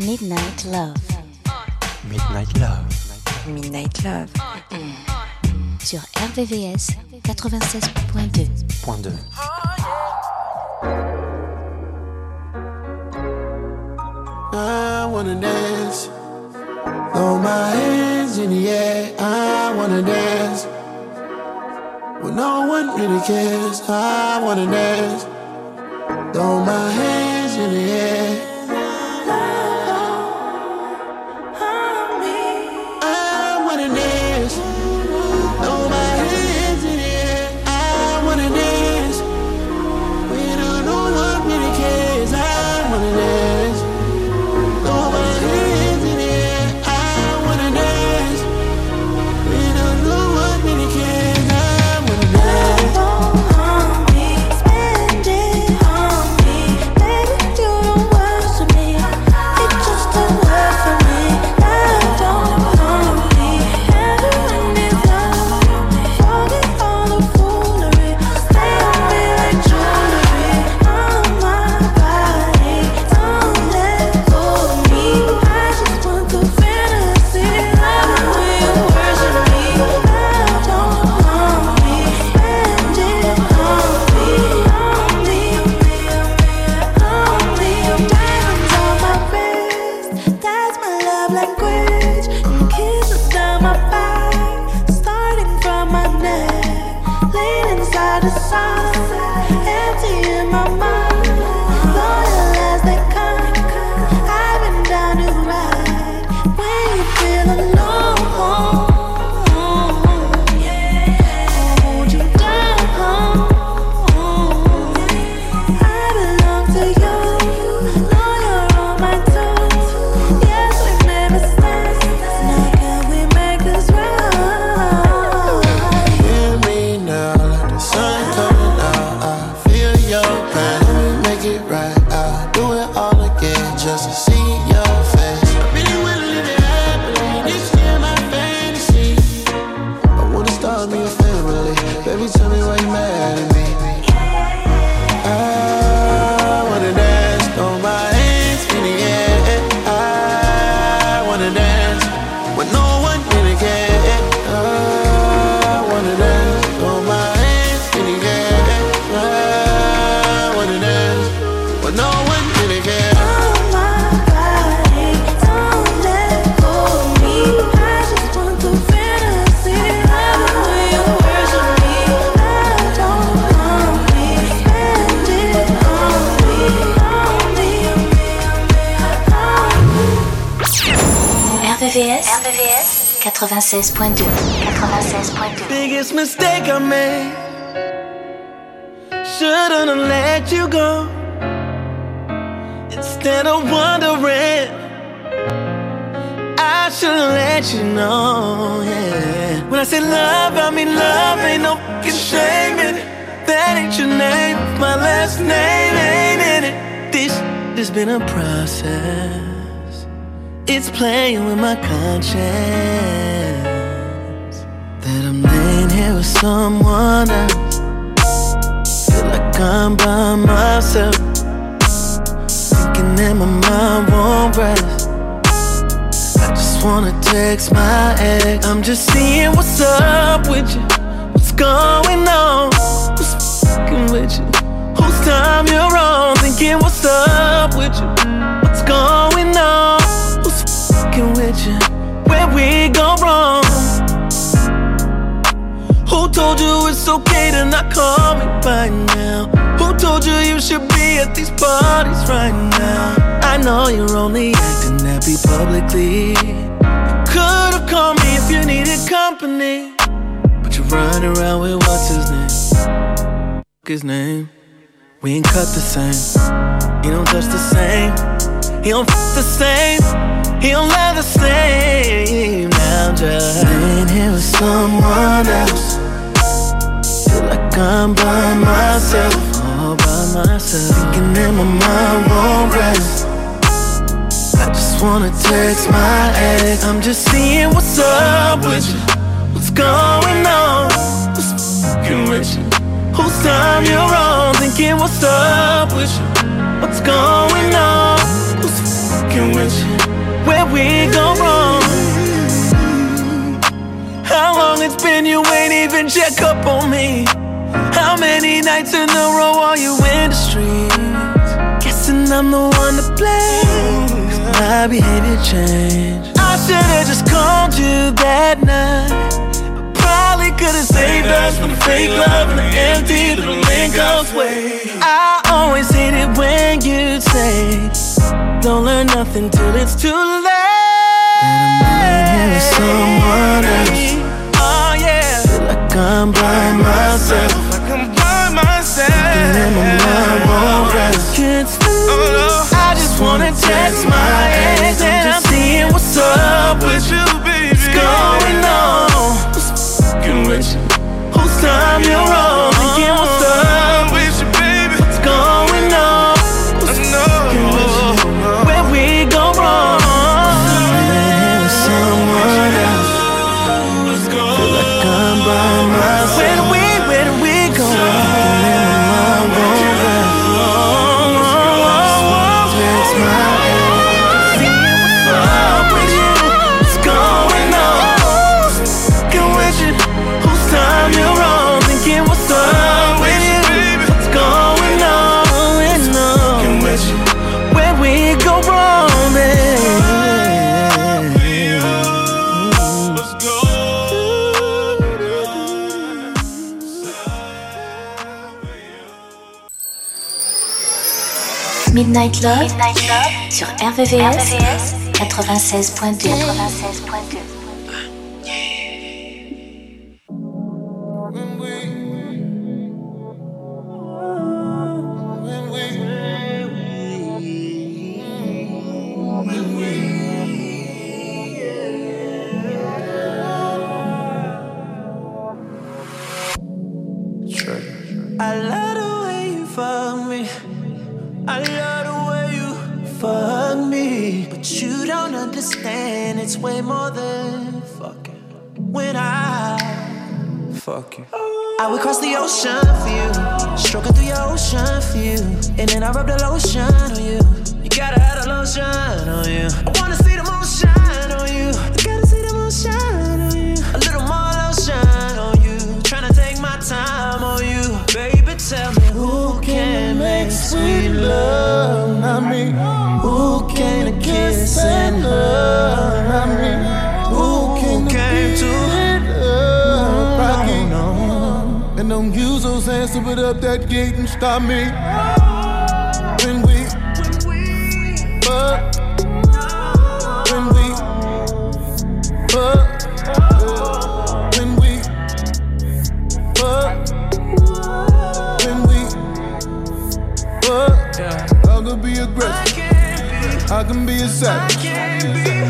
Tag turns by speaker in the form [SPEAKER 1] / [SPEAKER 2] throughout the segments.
[SPEAKER 1] Midnight Love.
[SPEAKER 2] Midnight Love.
[SPEAKER 1] Midnight Love. Sur RVVS 96.2.
[SPEAKER 2] Point 2.
[SPEAKER 3] I wanna dance. Throw my hands in the air. I wanna dance. No one really cares, I wanna dance. Throw my hands in the air.
[SPEAKER 1] 96.2. 96.2.
[SPEAKER 4] biggest mistake I made. Shouldn't have let you go. Instead of wondering, I should've let you know. Yeah. When I say love, I mean love. Ain't no fucking shame in it. That ain't your name. My last name ain't in it. This has been a process. It's playing with my conscience someone else. Feel like I'm by myself, thinking that my mind won't rest. I just wanna text my ex. I'm just seeing what's up with you, what's going on, what's fucking with you, whose time you're on, thinking what's up with you, what's going on, who's fucking with you, where we go told you it's okay to not call me by now? Who told you you should be at these parties right now? I know you're only acting happy publicly. You could've called me if you needed company. But you're running around with what's his name? His name. We ain't cut the same. He don't touch the same. He don't f the same. He don't love the same. Now I'm just laying here with someone else. I'm by myself, all by myself. Thinking that my mind won't rest. I just wanna text my ex. I'm just seeing what's up with you. What's going on? What's fucking with you? Whose time you're on? Thinking what's up with you? What's going on? Who's fucking with you? Where we go wrong? How long it's been you ain't even check up on me? How many nights in a row are you in the streets? Guessing I'm the one to blame. My behavior changed. I should've just called you that night. Probably could've saved us from the fake love and the empty little lingers way. I always hate it when you say, Don't learn nothing till it's too late. I'm someone I'm by myself. Like I'm by myself. And my mind won't rest. Can't sleep. Oh, no. I just wanna text my ex and I'm seeing what's up with you, baby. What's going on? fucking with you. Whose time you're on?
[SPEAKER 1] Midnight Love, sur RVVS, 96.2. 96.2.
[SPEAKER 4] I would cross the ocean for you, stroking through your ocean for you, and then I rub the lotion on you. You gotta have the lotion on you. I wanna see the moon
[SPEAKER 5] Don't use those hands to put up that gate and stop me. When we fuck, when we fuck, when we fuck, when we fuck. I could be aggressive, I can be a savage.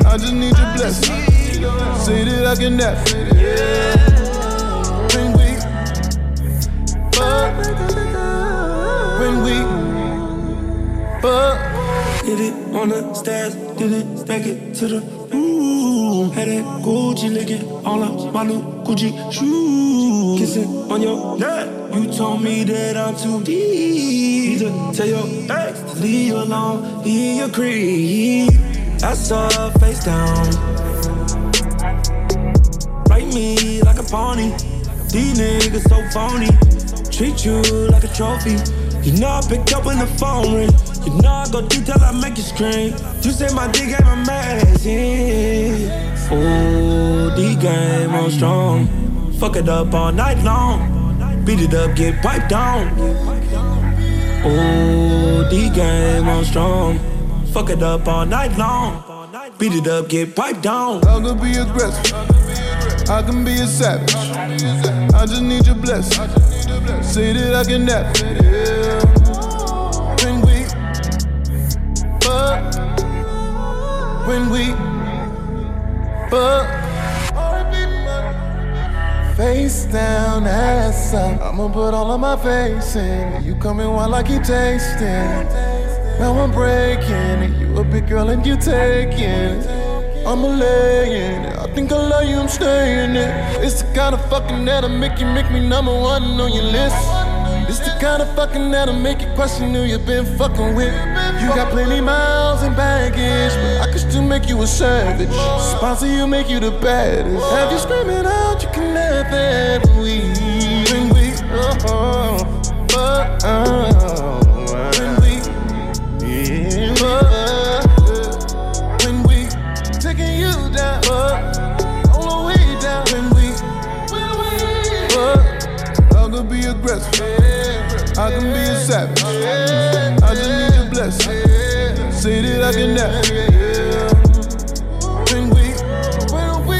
[SPEAKER 5] I just need your blessing. Say that I can never. When when we fuck.
[SPEAKER 4] Did it on the stairs, did it stack it to the room. Had that Gucci licking all of my new Gucci shoes. Kissing on your neck, you told me that I'm too deep. To tell your ex to leave you alone, he agreed. I saw her face down. Write me like a pony. These niggas so phony. Treat you like a trophy. You know I pick up when the phone ring. You know I go deep till I make you scream. You say my D game amazing. Oh, D game on strong. Fuck it up all night long. Beat it up, get piped down. Oh, D game on strong. Fuck it up all night long. Beat it up, get piped down.
[SPEAKER 5] I could be aggressive. I can be a savage. I just need your blessing. Say that I can never. Yeah. When we fuck, when we fuck. Face down, ass up. I'ma put all of my face in. You coming while I keep tasting. Now I'm breaking. You a big girl and you taking. I'm a laying. Think I love you, I'm staying it. It's the kind of fucking that'll make you make me number one on your list. It's the kind of fucking that'll make you question who you've been fucking with. You got plenty miles and baggage, but I could still make you a savage. Sponsor you, make you the baddest. Have you screaming out, you can laugh we we oh, oh, oh, aggressive. I can be a savage. I just need your blessing. Say that I can never. When we, when we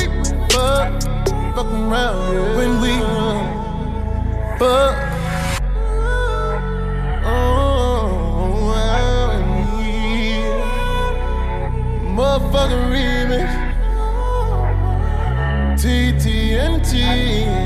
[SPEAKER 5] fuck, fuck around. When we fuck. Oh, Motherfucking remix. TTNT.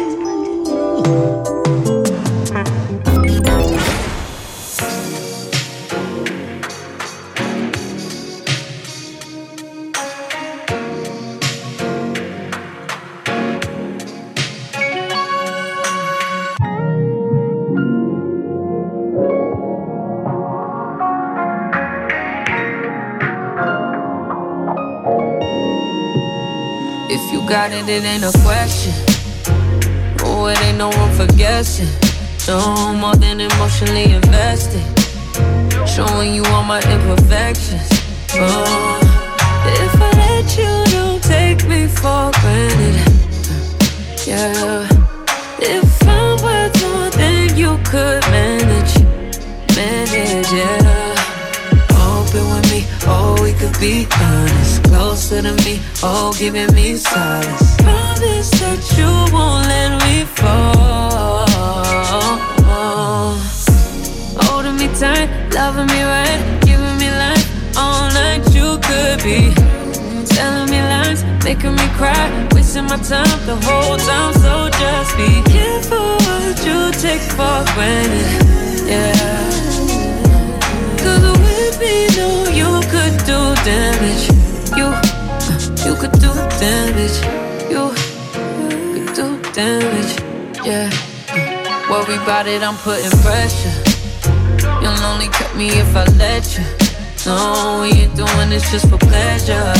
[SPEAKER 6] It, ain't a question. Oh, it ain't no room for guessing. No more than emotionally invested. Showing you all my imperfections. Oh, if I let you, don't take me for granted. Yeah. If I'm worth more than you could manage, manage, yeah. Open with me, oh, we could be honest. Closer to me, oh, giving me solace. Promise that you won't let me fall. Oh, Holding me tight, loving me right, giving me life all night. You could be telling me lies, making me cry, wasting my time the whole time. So just be careful what you take for granted. Worry about it, I'm putting pressure. You'll only cut me if I let you. No, we ain't doing this just for pleasure.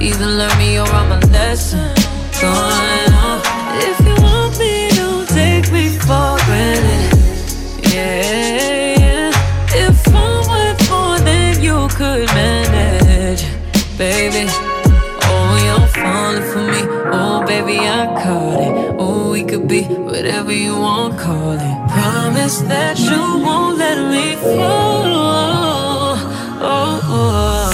[SPEAKER 6] Either learn me or I'm a lesson. Going on. If you want me, don't take me for granted. Yeah, yeah. If I'm worth more than you could manage, baby. Oh, falling for me. Oh, baby, I caught it. Oh, we could be whatever you want, call it. Promise that you won't let me fall. Oh, oh.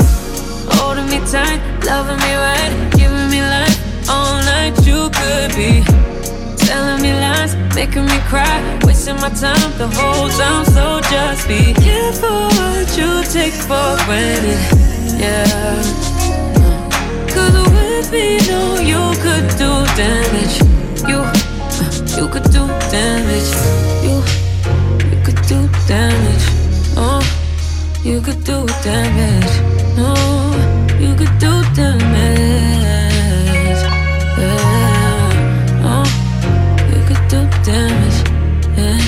[SPEAKER 6] Holding me tight, loving me right, giving me life all night. You could be telling me lies, making me cry, wasting my time the whole time. So just be careful what you take for granted. Yeah. Cause with me, no, you could do damage. You, you could do damage. You, you could do damage. Oh, you could do damage. No, you could do damage. Yeah. Oh, you could do damage. Yeah,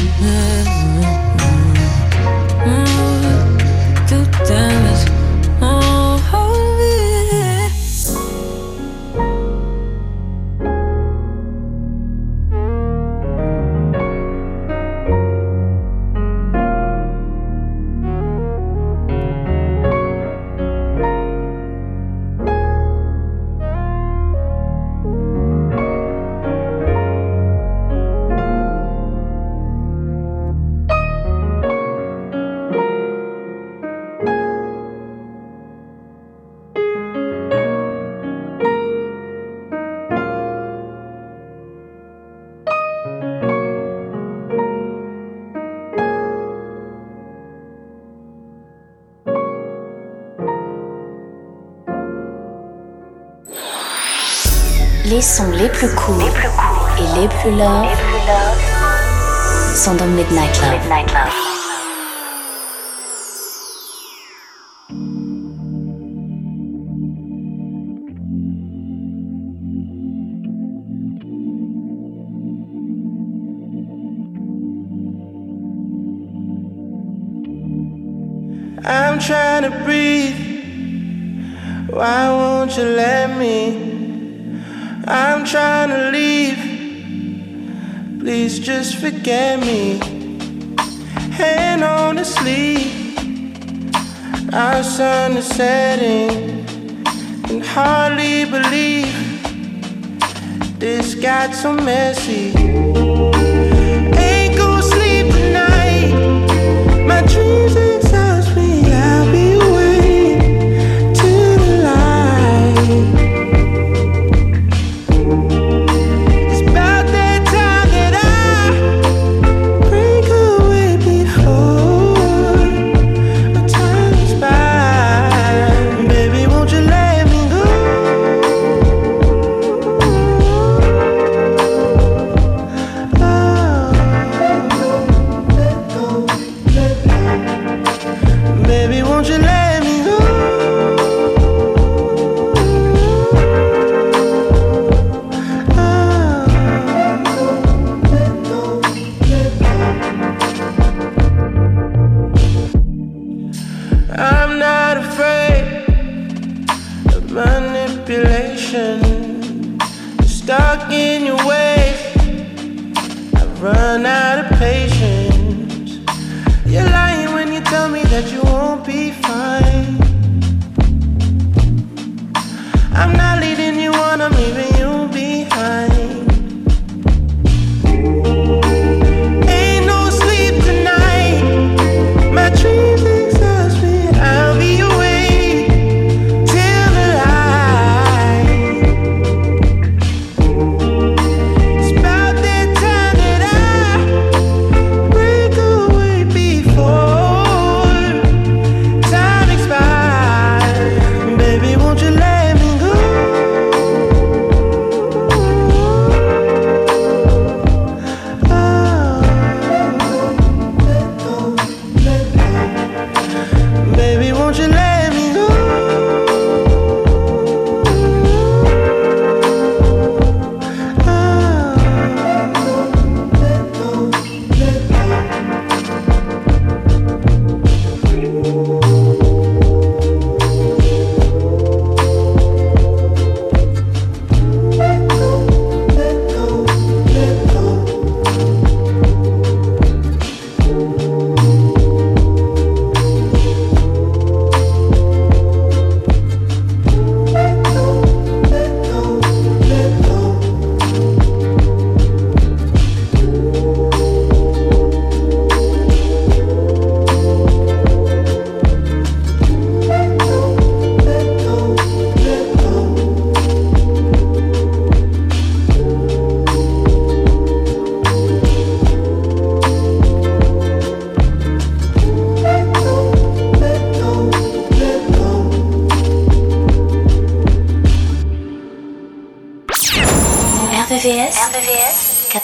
[SPEAKER 7] Les sons les plus courts cool et les plus love, sont dans Midnight Love. Midnight love.
[SPEAKER 8] I'm trying to breathe. Why won't you let me? I'm trying to leave. Please just forget me. And sleeve. our sun is setting. Can hardly believe this got so messy.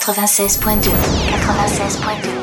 [SPEAKER 7] 96.2. 96.2.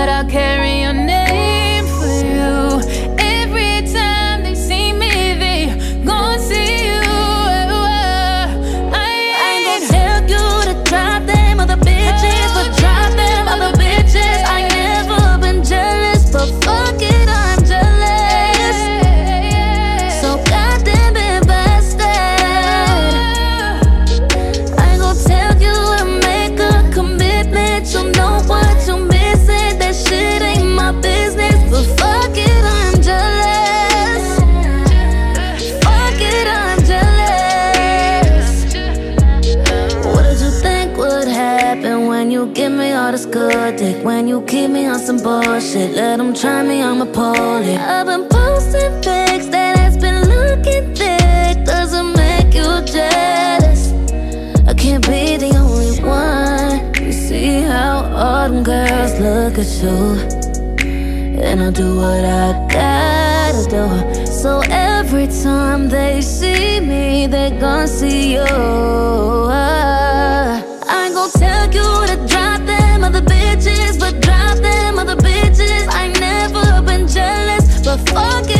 [SPEAKER 8] But I'll carry some bullshit, let them try me, I'ma pull it. I've been posting pics that has been looking thick. Doesn't make you jealous. I can't be the only one. You see how all them girls look at you. And I'll do what I gotta do. So every time they see me, they gon' see you. I ain't gon' tell you to drop them other bitches, but but fuck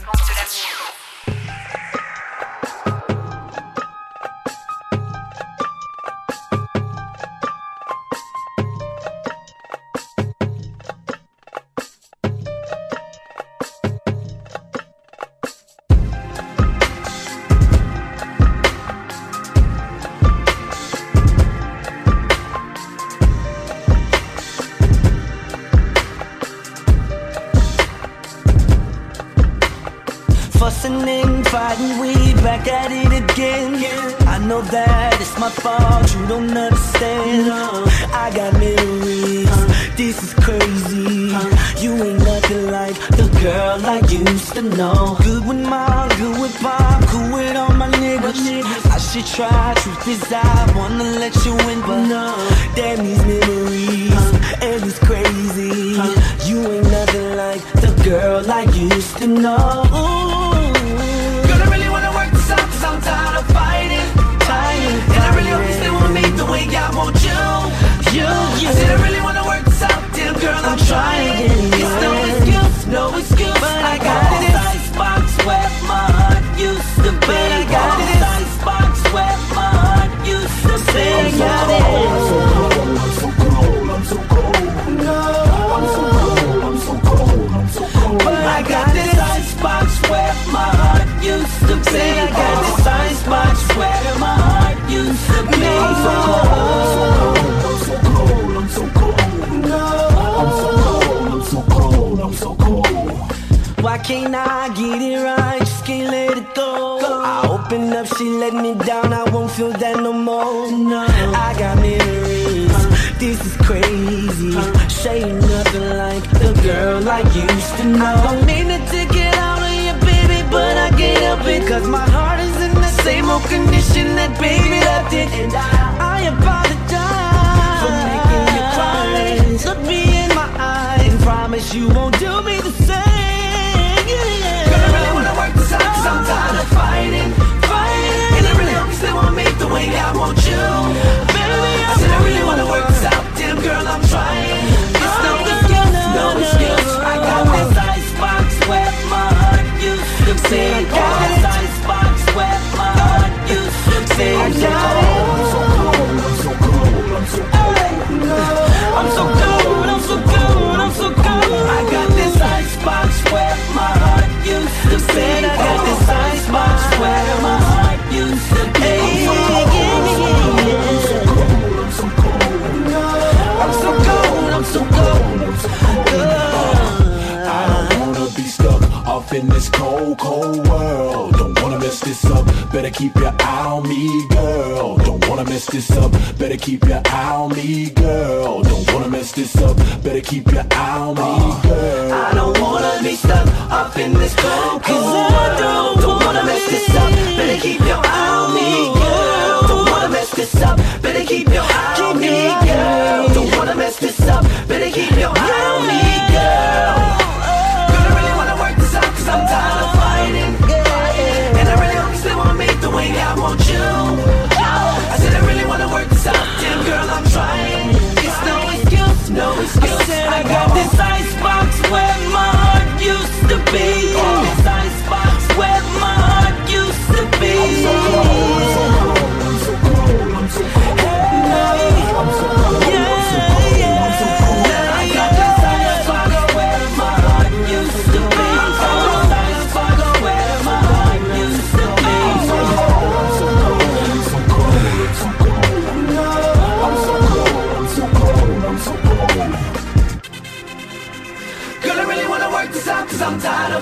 [SPEAKER 4] She let me down. I won't feel that no more. No, I got memories. This is crazy. She ain't nothing like the girl I used to know. I don't mean to get out of you, baby, but I help it. Cause my heart is in the same old condition that baby left it. And I, I apologize for making you cry. Look me in my eyes and promise you won't do me the same. Yeah. Girl, I really wanna work this out cause I'm tired of way I want you. Baby, I said I really wanna work this out, damn girl, I'm trying. It's no excuse, no excuse. I got this icebox where my heart used to be. I got this icebox where my heart used to be. I got it. I'm so cold, I'm so cold, I'm so cold. I got this icebox where my heart used to be. I got this icebox where
[SPEAKER 9] in this cold, cold world. Don't wanna mess this up. Better keep your eye on me, girl. Don't wanna mess this up. Better keep your eye on me, girl. Don't wanna mess this up. Better keep your eye on me, girl.
[SPEAKER 4] I don't wanna be stuck up in this cold, cold world. Don't wanna mess this up. Better keep your eye on me, girl. Don't wanna mess this up. Better keep your eye on me, girl. Don't wanna mess this up. Better keep your eye on me, And I really hope you still want me the way I want you. Oh. I said I really wanna work this out, damn girl, I'm trying. It's no excuse, no excuse. I got this icebox where my heart used to be. This icebox where my heart used to be.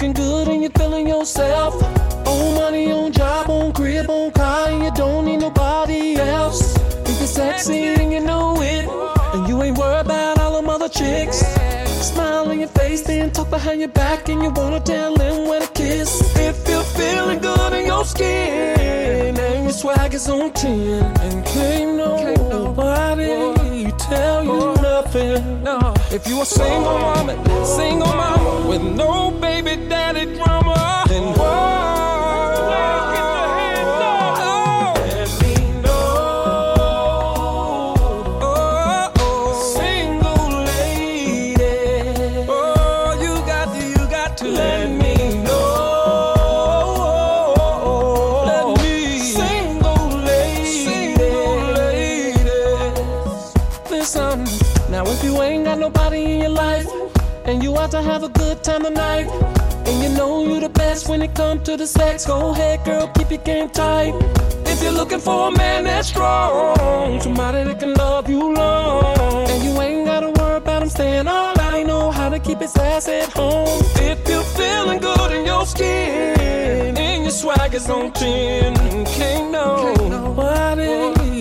[SPEAKER 10] Looking good and you're feeling yourself. On money, on job, on crib, on car, and you don't need nobody else. If you're sexy and you know it, and you ain't worried about all them other chicks. Smile on your face, then talk behind your back, and you wanna tell them where to kiss. If you're feeling good in your skin, and your swag is on 10, and can't nobody tell you nothing. No. If you're a single woman, single mama with no and you out to have a good time tonight, and you know you the best when it comes to the sex, go ahead, girl, keep your game tight. If you're looking for a man that's strong, somebody that can love you long, and you ain't gotta worry about him staying all night, know how to keep his ass at home. If you're feeling good in your skin, and your swag is on 10, can't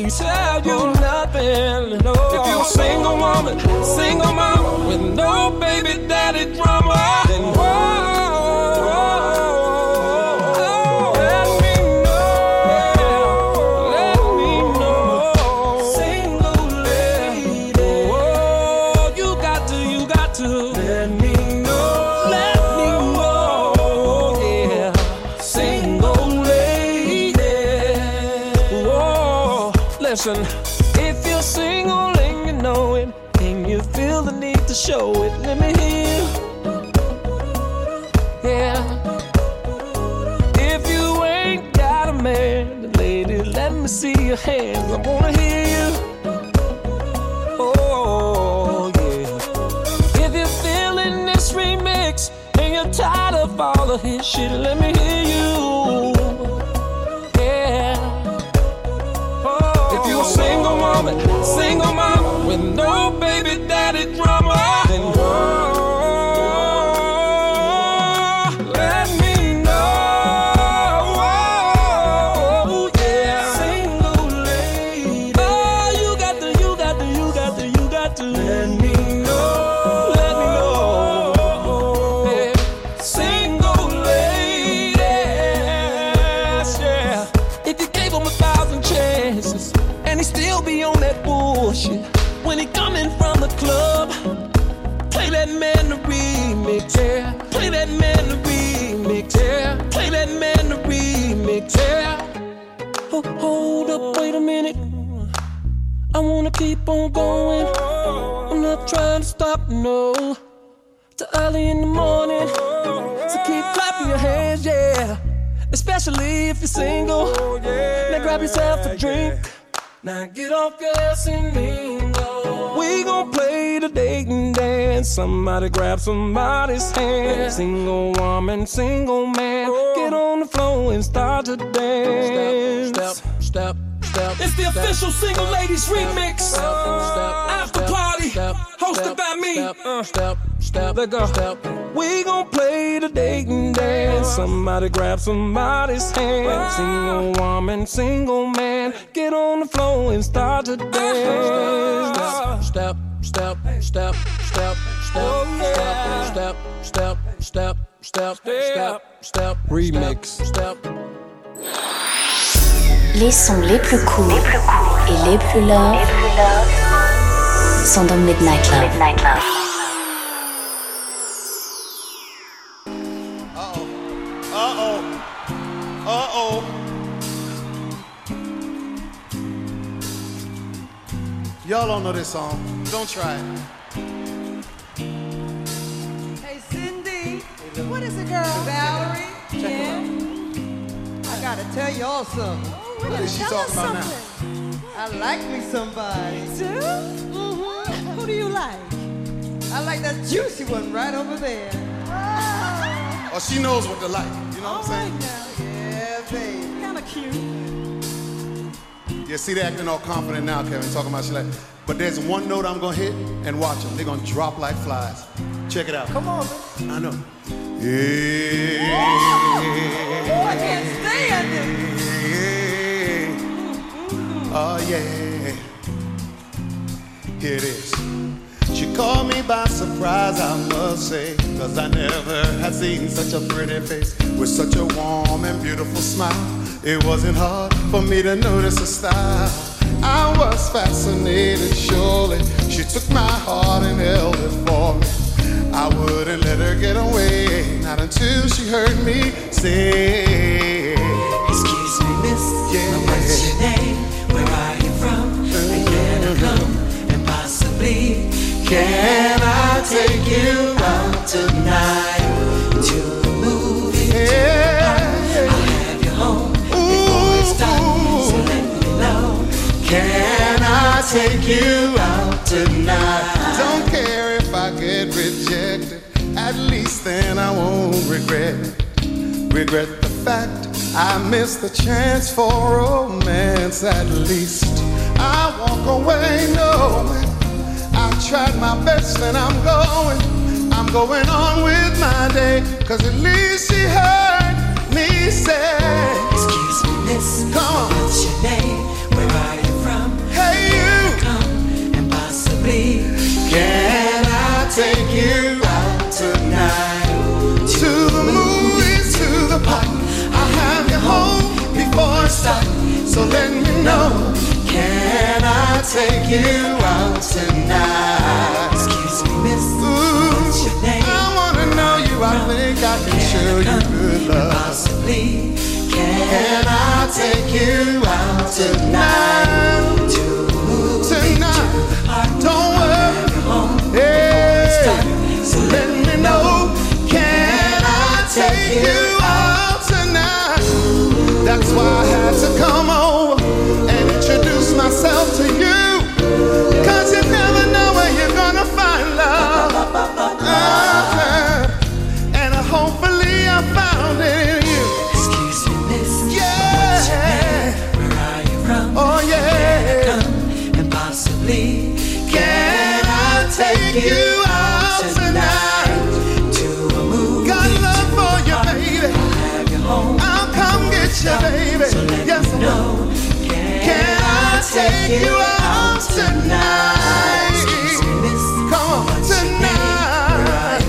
[SPEAKER 10] tell you nothing. No. If you're a single woman, single mama with no baby daddy drama, then whoa. Shit, let me You're single. Now grab yourself a drink. Now get off your ass and mingle. We gon' play the dating dance. Somebody grab somebody's hand. Single woman, single man. Get on the floor and start to dance. Step, step, step. It's the official single ladies remix. After party, hosted by me. Step, step, let go. We gon' play the dating dance. Somebody grab somebody's hand. Single woman, single man. Get on the floor and start to dance. Step, step, step, step, step, step, step, step, step, step, step, remix. Step.
[SPEAKER 1] Les sons les plus courts et les plus love sont dans Midnight Love.
[SPEAKER 11] Uh-oh. Uh-oh. Y'all don't know this song. Don't try it.
[SPEAKER 12] Hey, Cindy. What is it, girl? Valerie.
[SPEAKER 11] Check
[SPEAKER 12] yeah. I gotta tell y'all something.
[SPEAKER 11] What is she talking about now?
[SPEAKER 12] I like me somebody. You do? Do you like? I like that juicy one right over there.
[SPEAKER 11] Oh, she knows what to like. You know what I'm saying? Now.
[SPEAKER 12] Yeah, baby. Kinda cute.
[SPEAKER 11] Yeah, see, they acting all confident now, Kevin, talking about she like. But there's one note I'm gonna hit, and watch them. They're gonna drop like flies. Check it out.
[SPEAKER 12] Come on, man.
[SPEAKER 11] I know. Yeah.
[SPEAKER 12] Oh, I can't stand it. Yeah.
[SPEAKER 11] Oh yeah. Here it is. She caught me by surprise, I must say, cause I never had seen such a pretty face with such a warm and beautiful smile. It wasn't hard for me to notice her style. I was fascinated, surely. She took my heart and held it for me. I wouldn't let her get away, not until she heard me say,
[SPEAKER 13] Excuse me, miss.
[SPEAKER 11] Yeah.
[SPEAKER 13] What's your name? Where are you can I take you out tonight to the movie?
[SPEAKER 11] Yeah.
[SPEAKER 13] I'll have you home before it's. So let me know.
[SPEAKER 11] Can I take you out tonight? Don't care if I get rejected. At least then I won't regret. Regret the fact I missed the chance for romance. At least I walk away knowing tried my best and I'm going. I'm going on with my day. Cause at least she heard me say,
[SPEAKER 13] Excuse me, miss.
[SPEAKER 11] Come on.
[SPEAKER 13] What's your name? Where are you from?
[SPEAKER 11] Hey you.
[SPEAKER 13] Come and possibly,
[SPEAKER 11] Can I take you out tonight? To the movies, to the park. I'll have you home before it's dark. So let me know. Can I take you out tonight?
[SPEAKER 13] excuse me, miss.
[SPEAKER 11] Ooh,
[SPEAKER 13] your name?
[SPEAKER 11] I wanna know you. I think I can show you good love.
[SPEAKER 13] Possibly,
[SPEAKER 11] Can
[SPEAKER 13] can
[SPEAKER 11] I take you out tonight?
[SPEAKER 13] to
[SPEAKER 11] Tonight, don't worry. Hey,
[SPEAKER 13] so
[SPEAKER 11] let me know. Can I take you out tonight? That's why I had to come over and myself to you. Cause you never know where you're gonna find love. Uh-huh. And hopefully I found it in you.
[SPEAKER 13] Excuse me, miss.
[SPEAKER 11] Yeah.
[SPEAKER 13] Where are you from?
[SPEAKER 11] Oh yeah.
[SPEAKER 13] Come and possibly,
[SPEAKER 11] Can I take you out tonight?
[SPEAKER 13] to a movie?
[SPEAKER 11] Got love for you, baby.
[SPEAKER 13] Have you home?
[SPEAKER 11] I'll come get you, baby. Yes, I know. Take you out tonight? Come on, tonight.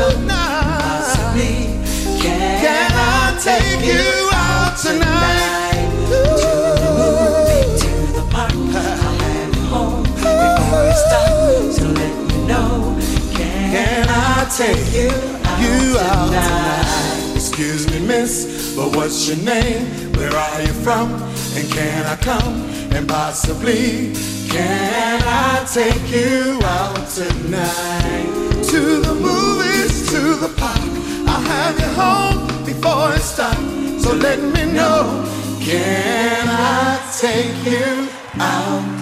[SPEAKER 11] tonight.
[SPEAKER 13] Can,
[SPEAKER 11] I take you out tonight?
[SPEAKER 13] to dark. So let me know. Can,
[SPEAKER 11] I take
[SPEAKER 13] you out tonight?
[SPEAKER 11] Excuse me, miss, but what's your name? Where are you from? And can I come? And possibly, can I take you out tonight? To the movies, to the park. I'll have you home before it's dark. So let me know. Can I take you out?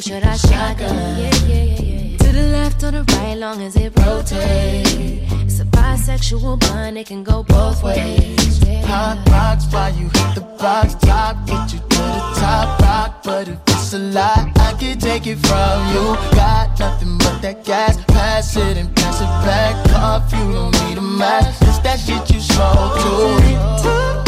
[SPEAKER 14] Should I shotgun. Yeah, yeah, yeah, yeah. To the left or the right, long as it rotates. It's a bisexual bond, it can go both ways. Yeah. Hot rocks while you hit the box top, get you to the top rock. But if it's a lie, I can take it from you. Got nothing but that gas, pass it
[SPEAKER 1] and pass it back. Off, you don't need a mask. It's that shit you smoke
[SPEAKER 15] too.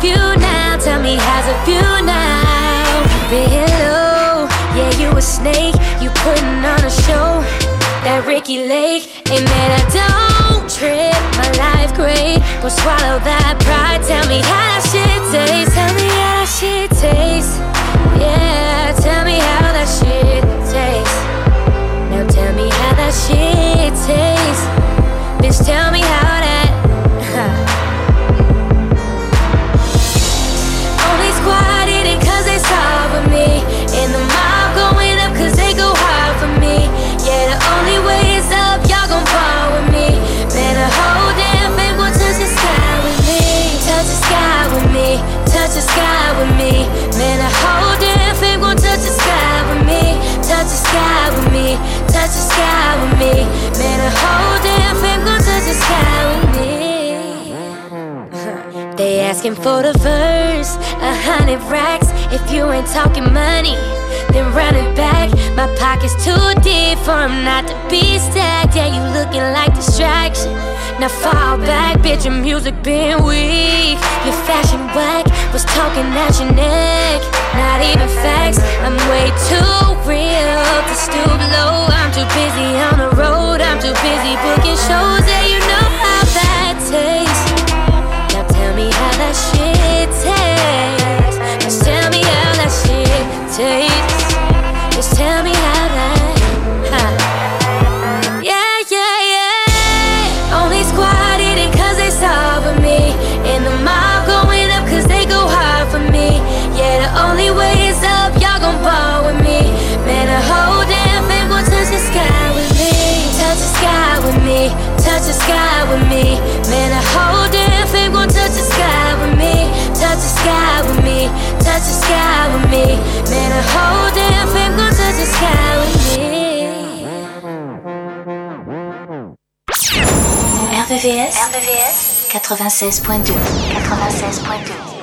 [SPEAKER 16] few now. Tell me how's a few now. Been low, yeah, you a snake. You putting on a show. That Ricki Lake, and man, I don't trip. My life great, go swallow that pride. Tell me how that shit tastes. Tell me how that shit tastes. Yeah, tell me how that shit asking for the verse, a hundred racks. If you ain't talking money, then run it back. My pocket's too deep for him not to be stacked. Yeah, you looking like distraction. Now fall back, bitch, your music been weak. Your fashion whack was talking at your neck. Not even facts, I'm way too real to stoop low. I'm too busy on the road, I'm too busy booking shows. Yeah, you know how that tastes. Just tell me how that shit. Just tell me sky with me. Man, the whole damn thing gon' touch the sky with me.
[SPEAKER 1] RVVS 96.2 96.2